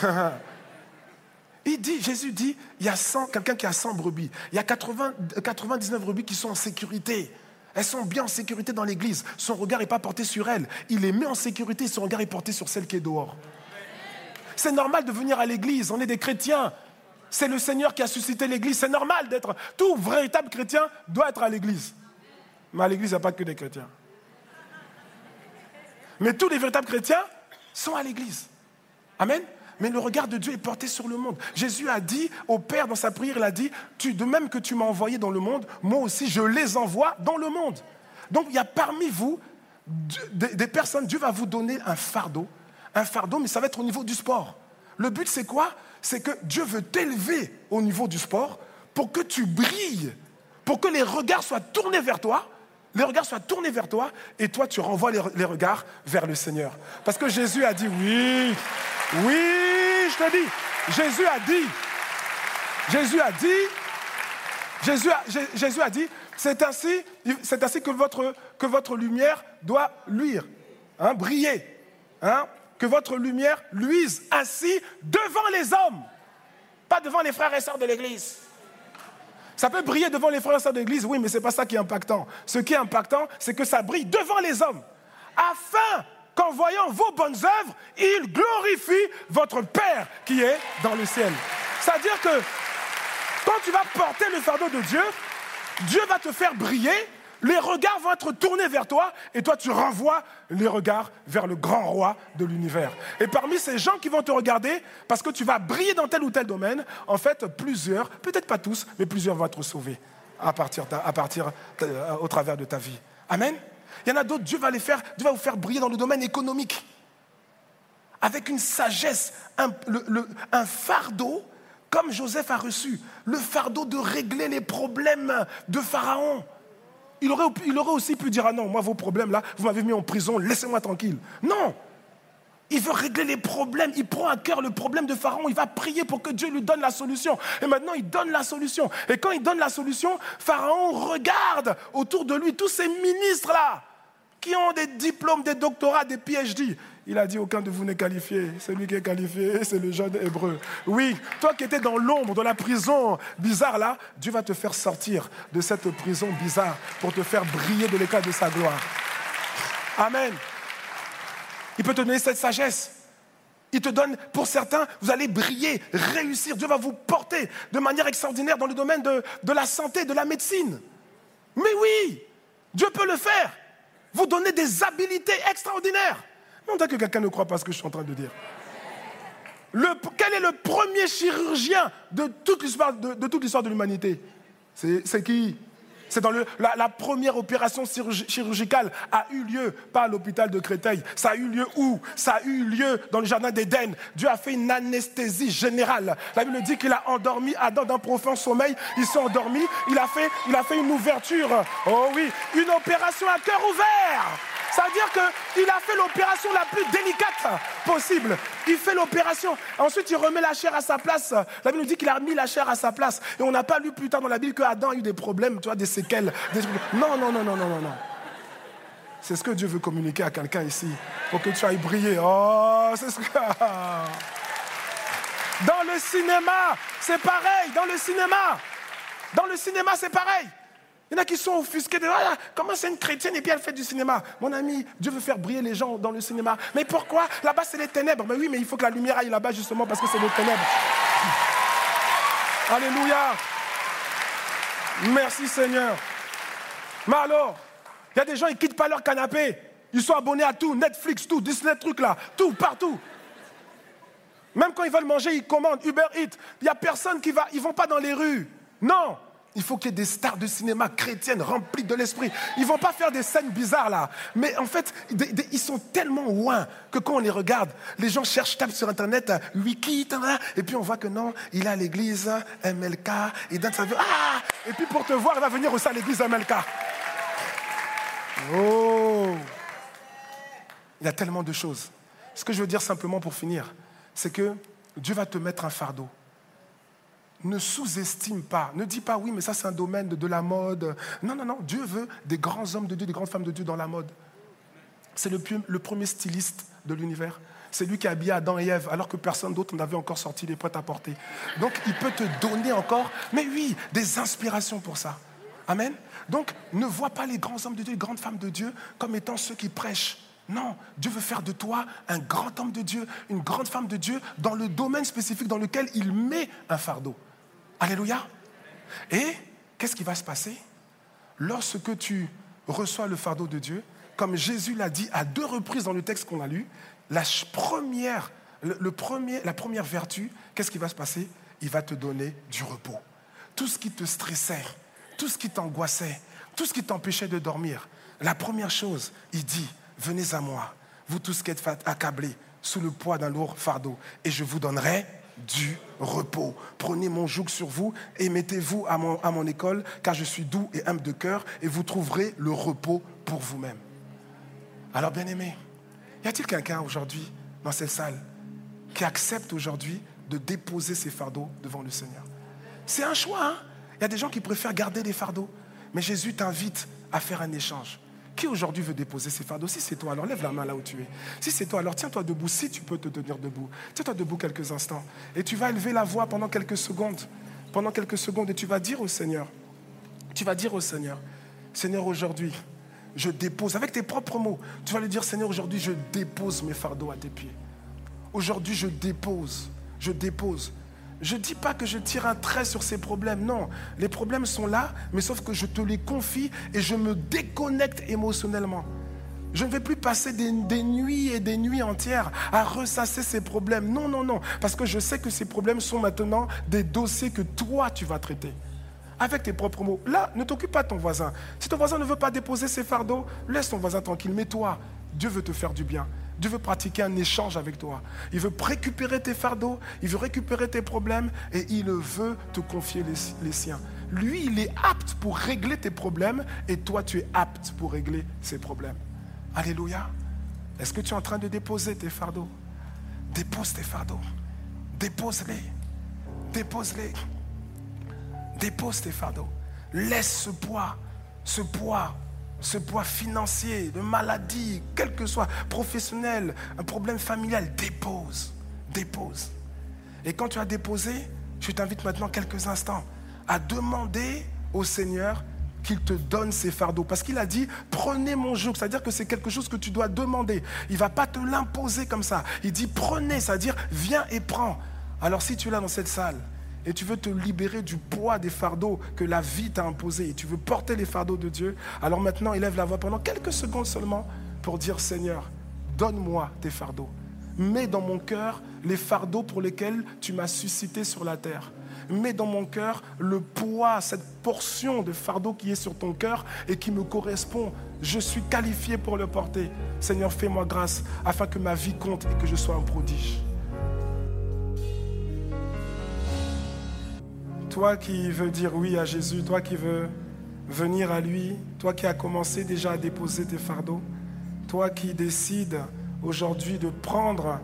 Il dit, Jésus dit, il y a 100, quelqu'un qui a 100 brebis. Il y a 80, 99 brebis qui sont en sécurité. Elles sont bien en sécurité dans l'église. Son regard n'est pas porté sur elles. Il les met en sécurité, son regard est porté sur celle qui est dehors. C'est normal de venir à l'église, on est des chrétiens. C'est le Seigneur qui a suscité l'église. C'est normal d'être. Tout véritable chrétien doit être à l'église. Mais à l'église, il n'y a pas que des chrétiens. Mais tous les véritables chrétiens sont à l'église. Amen. Mais le regard de Dieu est porté sur le monde. Jésus a dit au Père dans sa prière, il a dit, de même que tu m'as envoyé dans le monde, moi aussi je les envoie dans le monde. Donc il y a parmi vous des personnes, Dieu va vous donner un fardeau, un fardeau, mais ça va être au niveau du sport. Le but c'est quoi? C'est que Dieu veut t'élever au niveau du sport pour que tu brilles, pour que les regards soient tournés vers toi, les regards soient tournés vers toi et toi tu renvoies les, regards vers le Seigneur. Parce que Jésus a dit oui, oui, je te dis, Jésus a dit, Jésus a dit, Jésus a, Jé- Jésus a dit, c'est ainsi, c'est ainsi que votre, que votre lumière doit luire, hein, briller, hein, que votre lumière luise ainsi devant les hommes, pas devant les frères et sœurs de l'Église. Ça peut briller devant les frères et sœurs de l'Église, oui, mais ce n'est pas ça qui est impactant. Ce qui est impactant, c'est que ça brille devant les hommes, afin qu'en voyant vos bonnes œuvres, ils glorifient votre Père qui est dans le ciel. C'est-à-dire que quand tu vas porter le fardeau de Dieu, Dieu va te faire briller, les regards vont être tournés vers toi, et toi tu renvoies les regards vers le grand roi de l'univers. Et parmi ces gens qui vont te regarder, parce que tu vas briller dans tel ou tel domaine, en fait, plusieurs, peut-être pas tous, mais plusieurs vont être sauvés à partir, à partir euh, au travers de ta vie. Amen. Il y en a d'autres, Dieu va les faire, Dieu va vous faire briller dans le domaine économique. Avec une sagesse, un, fardeau, comme Joseph a reçu, le fardeau de régler les problèmes de Pharaon. Il aurait, aussi pu dire, ah non, moi vos problèmes là, vous m'avez mis en prison, laissez-moi tranquille. Non, il veut régler les problèmes. Il prend à cœur le problème de Pharaon. Il va prier pour que Dieu lui donne la solution. Et maintenant, il donne la solution. Et quand il donne la solution, Pharaon regarde autour de lui tous ces ministres-là qui ont des diplômes, des doctorats, des PhD. Il a dit, aucun de vous n'est qualifié. Celui qui est qualifié, c'est le jeune hébreu. Oui, toi qui étais dans l'ombre, dans la prison bizarre là, Dieu va te faire sortir de cette prison bizarre pour te faire briller de l'éclat de sa gloire. Amen. Il peut te donner cette sagesse. Il te donne, pour certains, vous allez briller, réussir. Dieu va vous porter de manière extraordinaire dans le domaine de, de la santé, de la médecine. Mais oui, Dieu peut le faire. Vous donner des habilités extraordinaires. Mais on dirait que quelqu'un ne croit pas ce que je suis en train de dire. Quel est le premier chirurgien de toute l'histoire de, l'humanité? C'est qui? C'est dans le, la, première opération chirurgi- chirurgicale a eu lieu pas à l'hôpital de Créteil. Ça a eu lieu où? Ça a eu lieu dans le jardin d'Éden. Dieu a fait une anesthésie générale. La Bible dit qu'il a endormi Adam d'un profond sommeil. Ils sont endormis. Il a fait, il a fait une ouverture. Oh oui, une opération à cœur ouvert. Ça veut dire qu'il a fait l'opération la plus délicate possible. Il fait l'opération. Ensuite, il remet la chair à sa place. La Bible nous dit qu'il a mis la chair à sa place. Et on n'a pas lu plus tard dans la Bible que Adam a eu des problèmes, tu vois, des séquelles. Non, non, non, non, non, non, non. C'est ce que Dieu veut communiquer à quelqu'un ici. Pour que tu ailles briller. Oh, c'est ce que... Dans le cinéma, c'est pareil. Dans le cinéma. Dans le cinéma, c'est pareil. Il y en a qui sont offusqués de Ah, comment c'est une chrétienne et puis elle fait du cinéma. Mon ami, Dieu veut faire briller les gens dans le cinéma. Mais pourquoi? Là-bas, c'est les ténèbres. Mais oui, mais il faut que la lumière aille là-bas justement parce que c'est les ténèbres. Alléluia. Merci Seigneur. Mais alors, il y a des gens, ils quittent pas leur canapé. Ils sont abonnés à tout, Netflix, tout, Disney, truc là, tout, partout. Même quand ils veulent manger, ils commandent Uber Eats. Il n'y a personne qui va, ils vont pas dans les rues. Non, il faut qu'il y ait des stars de cinéma chrétiennes remplies de l'esprit. Ils vont pas faire des scènes bizarres là. Mais en fait, ils sont tellement loin que quand on les regarde, les gens cherchent, tapent sur internet, euh, wiki, et puis on voit que non, il est à l'église MLK, sa vie. Ah Et puis pour te voir, il va venir aussi à l'église MLK. Oh Il y a tellement de choses. Ce que je veux dire simplement pour finir, c'est que Dieu va te mettre un fardeau. Ne sous-estime pas. Ne dis pas oui, mais ça c'est un domaine de, la mode. Non, non, non. Dieu veut des grands hommes de Dieu, des grandes femmes de Dieu dans la mode. C'est le premier styliste de l'univers. C'est lui qui a habillé Adam et Ève alors que personne d'autre n'avait encore sorti les prêts à porter. Donc il peut te donner encore, mais oui, des inspirations pour ça. Amen. Donc ne vois pas les grands hommes de Dieu, les grandes femmes de Dieu comme étant ceux qui prêchent. Non, Dieu veut faire de toi un grand homme de Dieu, une grande femme de Dieu dans le domaine spécifique dans lequel il met un fardeau. Alléluia. Et qu'est-ce qui va se passer? Lorsque tu reçois le fardeau de Dieu, comme Jésus l'a dit à deux reprises dans le texte qu'on a lu, la première vertu, qu'est-ce qui va se passer? Il va te donner du repos. Tout ce qui te stressait, tout ce qui t'angoissait, tout ce qui t'empêchait de dormir, la première chose, il dit, venez à moi, vous tous qui êtes accablés sous le poids d'un lourd fardeau, et je vous donnerai du repos. Prenez mon joug sur vous et mettez-vous à mon, à mon école, car je suis doux et humble de cœur, et vous trouverez le repos pour vous-même. Alors, bien aimé, y a-t-il quelqu'un aujourd'hui dans cette salle qui accepte aujourd'hui de déposer ses fardeaux devant le Seigneur? C'est un choix. Hein Il y a des gens qui préfèrent garder les fardeaux. Mais Jésus t'invite à faire un échange. Qui aujourd'hui veut déposer ses fardeaux Si c'est toi, alors lève la main là où tu es. Si c'est toi, alors tiens-toi debout, si tu peux te tenir debout. Tiens-toi debout quelques instants. Et tu vas élever la voix pendant quelques secondes. Pendant quelques secondes. Et tu vas dire au Seigneur, tu vas dire au Seigneur, Seigneur, aujourd'hui, je dépose, avec tes propres mots, tu vas lui dire, Seigneur, aujourd'hui, je dépose mes fardeaux à tes pieds. Aujourd'hui, je dépose, je dépose. Je ne dis pas que je tire un trait sur ces problèmes, non. Les problèmes sont là, mais sauf que je te les confie et je me déconnecte émotionnellement. Je ne vais plus passer des, nuits et des nuits entières à ressasser ces problèmes. Non, non, non. Parce que je sais que ces problèmes sont maintenant des dossiers que toi, tu vas traiter. Avec tes propres mots. Là, ne t'occupe pas de ton voisin. Si ton voisin ne veut pas déposer ses fardeaux, laisse ton voisin tranquille. Mais toi, Dieu veut te faire du bien. Dieu veut pratiquer un échange avec toi. Il veut récupérer tes fardeaux, il veut récupérer tes problèmes et il veut te confier les, les, siens. Lui, il est apte pour régler tes problèmes et toi, tu es apte pour régler ses problèmes. Alléluia. Est-ce que tu es en train de déposer tes fardeaux? Dépose tes fardeaux. Dépose-les. Dépose-les. Dépose tes fardeaux. Laisse ce poids, ce poids ce poids financier, de maladie, quel que soit, professionnel, un problème familial, dépose, dépose. Et quand tu as déposé, je t'invite maintenant quelques instants à demander au Seigneur qu'il te donne ses fardeaux. Parce qu'il a dit, prenez mon joug, c'est-à-dire que c'est quelque chose que tu dois demander. Il ne va pas te l'imposer comme ça. Il dit, prenez, c'est-à-dire, viens et prends. Alors si tu es là dans cette salle, et tu veux te libérer du poids des fardeaux que la vie t'a imposés et tu veux porter les fardeaux de Dieu, alors maintenant élève la voix pendant quelques secondes seulement pour dire Seigneur, donne-moi tes fardeaux. Mets dans mon cœur les fardeaux pour lesquels tu m'as suscité sur la terre. Mets dans mon cœur le poids, cette portion de fardeau qui est sur ton cœur et qui me correspond. Je suis qualifié pour le porter. Seigneur, fais-moi grâce afin que ma vie compte et que je sois un prodige. Toi qui veux dire oui à Jésus, toi qui veux venir à lui, toi qui as commencé déjà à déposer tes fardeaux, toi qui décides aujourd'hui de prendre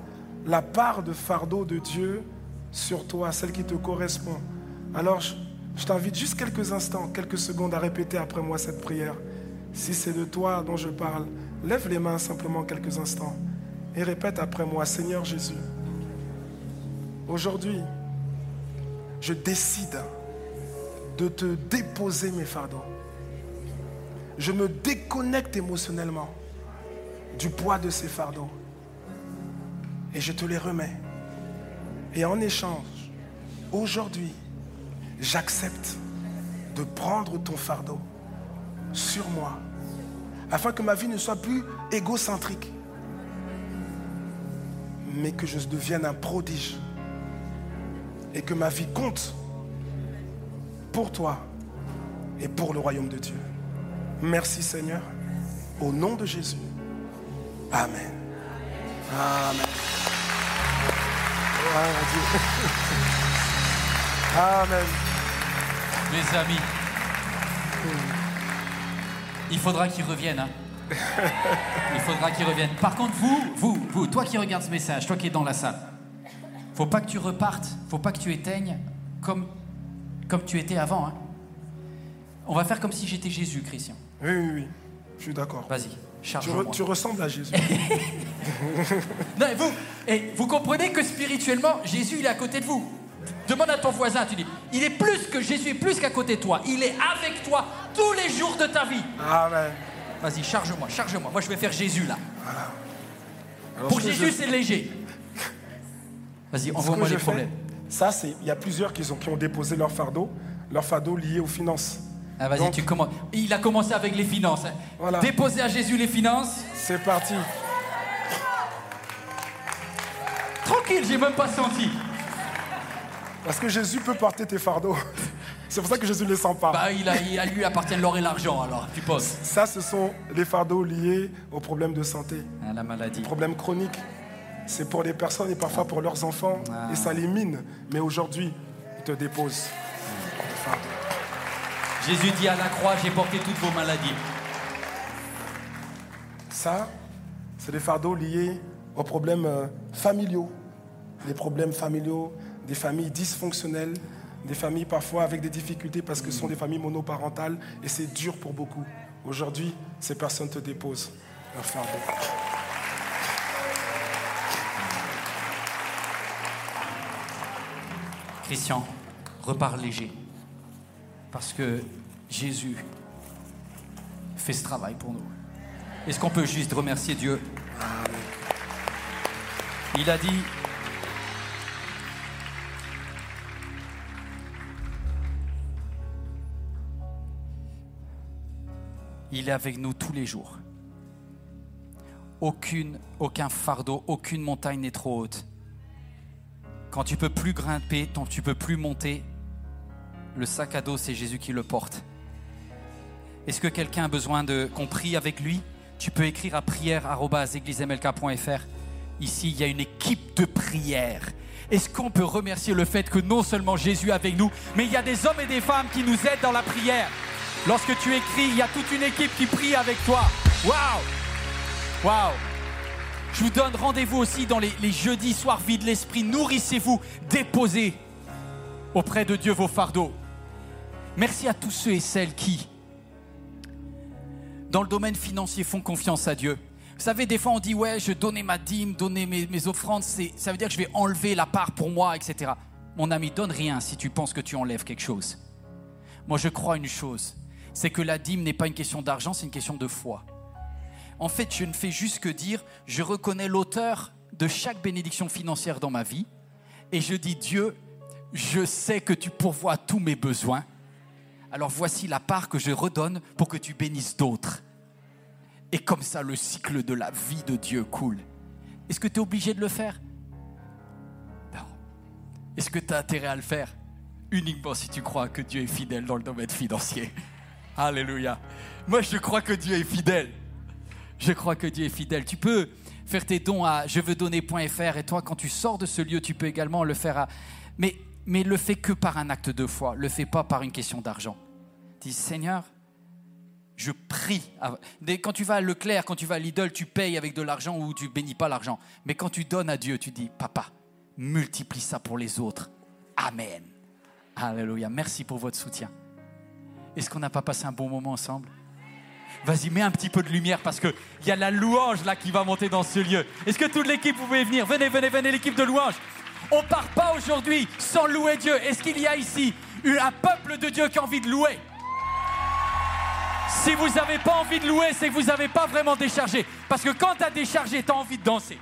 la part de fardeau de Dieu sur toi, celle qui te correspond. Alors je, t'invite juste quelques instants, quelques secondes à répéter après moi cette prière. Si c'est de toi dont je parle, lève les mains simplement quelques instants et répète après moi, Seigneur Jésus, aujourd'hui, je décide de te déposer mes fardeaux. Je me déconnecte émotionnellement du poids de ces fardeaux. Et je te les remets. Et en échange, aujourd'hui, j'accepte de prendre ton fardeau sur moi, afin que ma vie ne soit plus égocentrique, mais que je devienne un prodige et que ma vie compte pour toi et pour le royaume de Dieu. Merci Seigneur. Au nom de Jésus. Amen. Amen. [laughs] Amen. Mes amis, il faudra qu'ils reviennent. Hein. [laughs] Il faudra qu'ils reviennent. Par contre, vous, vous, vous, toi qui regardes ce message, toi qui es dans la salle, faut pas que tu repartes, faut pas que tu éteignes comme, comme tu étais avant. Hein. On va faire comme si j'étais Jésus, Christian. Oui, oui, oui. Je suis d'accord. Vas-y, charge tu, re, tu ressembles à Jésus. [laughs] non, et vous, et vous comprenez que spirituellement, Jésus, il est à côté de vous. Demande à ton voisin, tu dis, il est plus que Jésus, plus qu'à côté de toi. Il est avec toi tous les jours de ta vie. Amen. Vas-y, charge-moi, charge-moi. Moi, je vais faire Jésus là. Voilà. Pour Jésus, je... c'est léger. Vas-y, envoie-moi les problèmes. Ça, c'est, il y a plusieurs qui ont, qui ont déposé leur fardeau, leur fardeau lié aux finances. Ah, vas-y, Donc, tu commences. Il a commencé avec les finances. Hein. Voilà. Déposer à Jésus les finances. C'est parti. Tranquille. j'ai même pas senti. Parce que Jésus peut porter tes fardeaux. [laughs] C'est pour ça que Jésus ne les sent pas. Bah, il a, il a- lui appartient l'or et l'argent, alors tu poses. Ça, ce sont les fardeaux liés aux problèmes de santé, Ah, la maladie. problèmes chroniques. C'est pour les personnes et parfois pour leurs enfants. Et ça les mine. Mais aujourd'hui, ils te déposent les fardeaux. Jésus dit à la croix, j'ai porté toutes vos maladies. Ça, c'est des fardeaux liés aux problèmes euh, familiaux. Les problèmes familiaux, des familles dysfonctionnelles, des familles parfois avec des difficultés parce que ce sont des familles monoparentales et c'est dur pour beaucoup. Aujourd'hui, ces personnes te déposent leurs fardeaux. Christian, repars léger. Parce que Jésus fait ce travail pour nous. Est-ce qu'on peut juste remercier Dieu? Il a dit, il est avec nous tous les jours. Aucun fardeau, aucune montagne n'est trop haute. Quand tu peux plus grimper, quand tu peux plus monter, le sac à dos, c'est Jésus qui le porte. Est-ce que quelqu'un a besoin de qu'on prie avec lui? Tu peux écrire à prière@églisemlk.fr. Ici, il y a une équipe de prière. Est-ce qu'on peut remercier le fait que non seulement Jésus est avec nous, mais il y a des hommes et des femmes qui nous aident dans la prière? Lorsque tu écris, il y a toute une équipe qui prie avec toi. Waouh Waouh je vous donne rendez-vous aussi dans les, jeudis soirs vides l'esprit. Nourrissez-vous, déposez auprès de Dieu vos fardeaux. Merci à tous ceux et celles qui, dans le domaine financier, font confiance à Dieu. Vous savez, des fois on dit, ouais, je donnais ma dîme, donner mes, offrandes, ça veut dire que je vais enlever la part pour moi, etc. Mon ami, donne rien si tu penses que tu enlèves quelque chose. Moi, je crois une chose, c'est que la dîme n'est pas une question d'argent, c'est une question de foi. En fait, je ne fais juste que dire, je reconnais l'auteur de chaque bénédiction financière dans ma vie, et je dis, Dieu, je sais que tu pourvois tous mes besoins, alors voici la part que je redonne pour que tu bénisses d'autres. Et comme ça, le cycle de la vie de Dieu coule. Est-ce que tu es obligé de le faire? Non. Est-ce que tu as intérêt à le faire? Uniquement si tu crois que Dieu est fidèle dans le domaine financier. Alléluia. Moi, je crois que Dieu est fidèle. Je crois que Dieu est fidèle. Tu peux faire tes dons à jeveuxdonner.fr et toi, quand tu sors de ce lieu, tu peux également le faire à... Mais, mais le fais que par un acte de foi. Le fais pas par une question d'argent. Dis, Seigneur, je prie. Quand tu vas à Leclerc, quand tu vas à Lidl, tu payes avec de l'argent ou tu bénis pas l'argent. Mais quand tu donnes à Dieu, tu dis, Papa, multiplie ça pour les autres. Amen. Alléluia. Merci pour votre soutien. Est-ce qu'on n'a pas passé un bon moment ensemble? Vas-y, mets un petit peu de lumière parce qu'il y a la louange là qui va monter dans ce lieu. Est-ce que toute l'équipe, vous pouvez venir? Venez, venez, venez, l'équipe de louange. On part pas aujourd'hui sans louer Dieu. Est-ce qu'il y a ici un peuple de Dieu qui a envie de louer? Si vous n'avez pas envie de louer, c'est que vous n'avez pas vraiment déchargé. Parce que quand tu as déchargé, tu as envie de danser.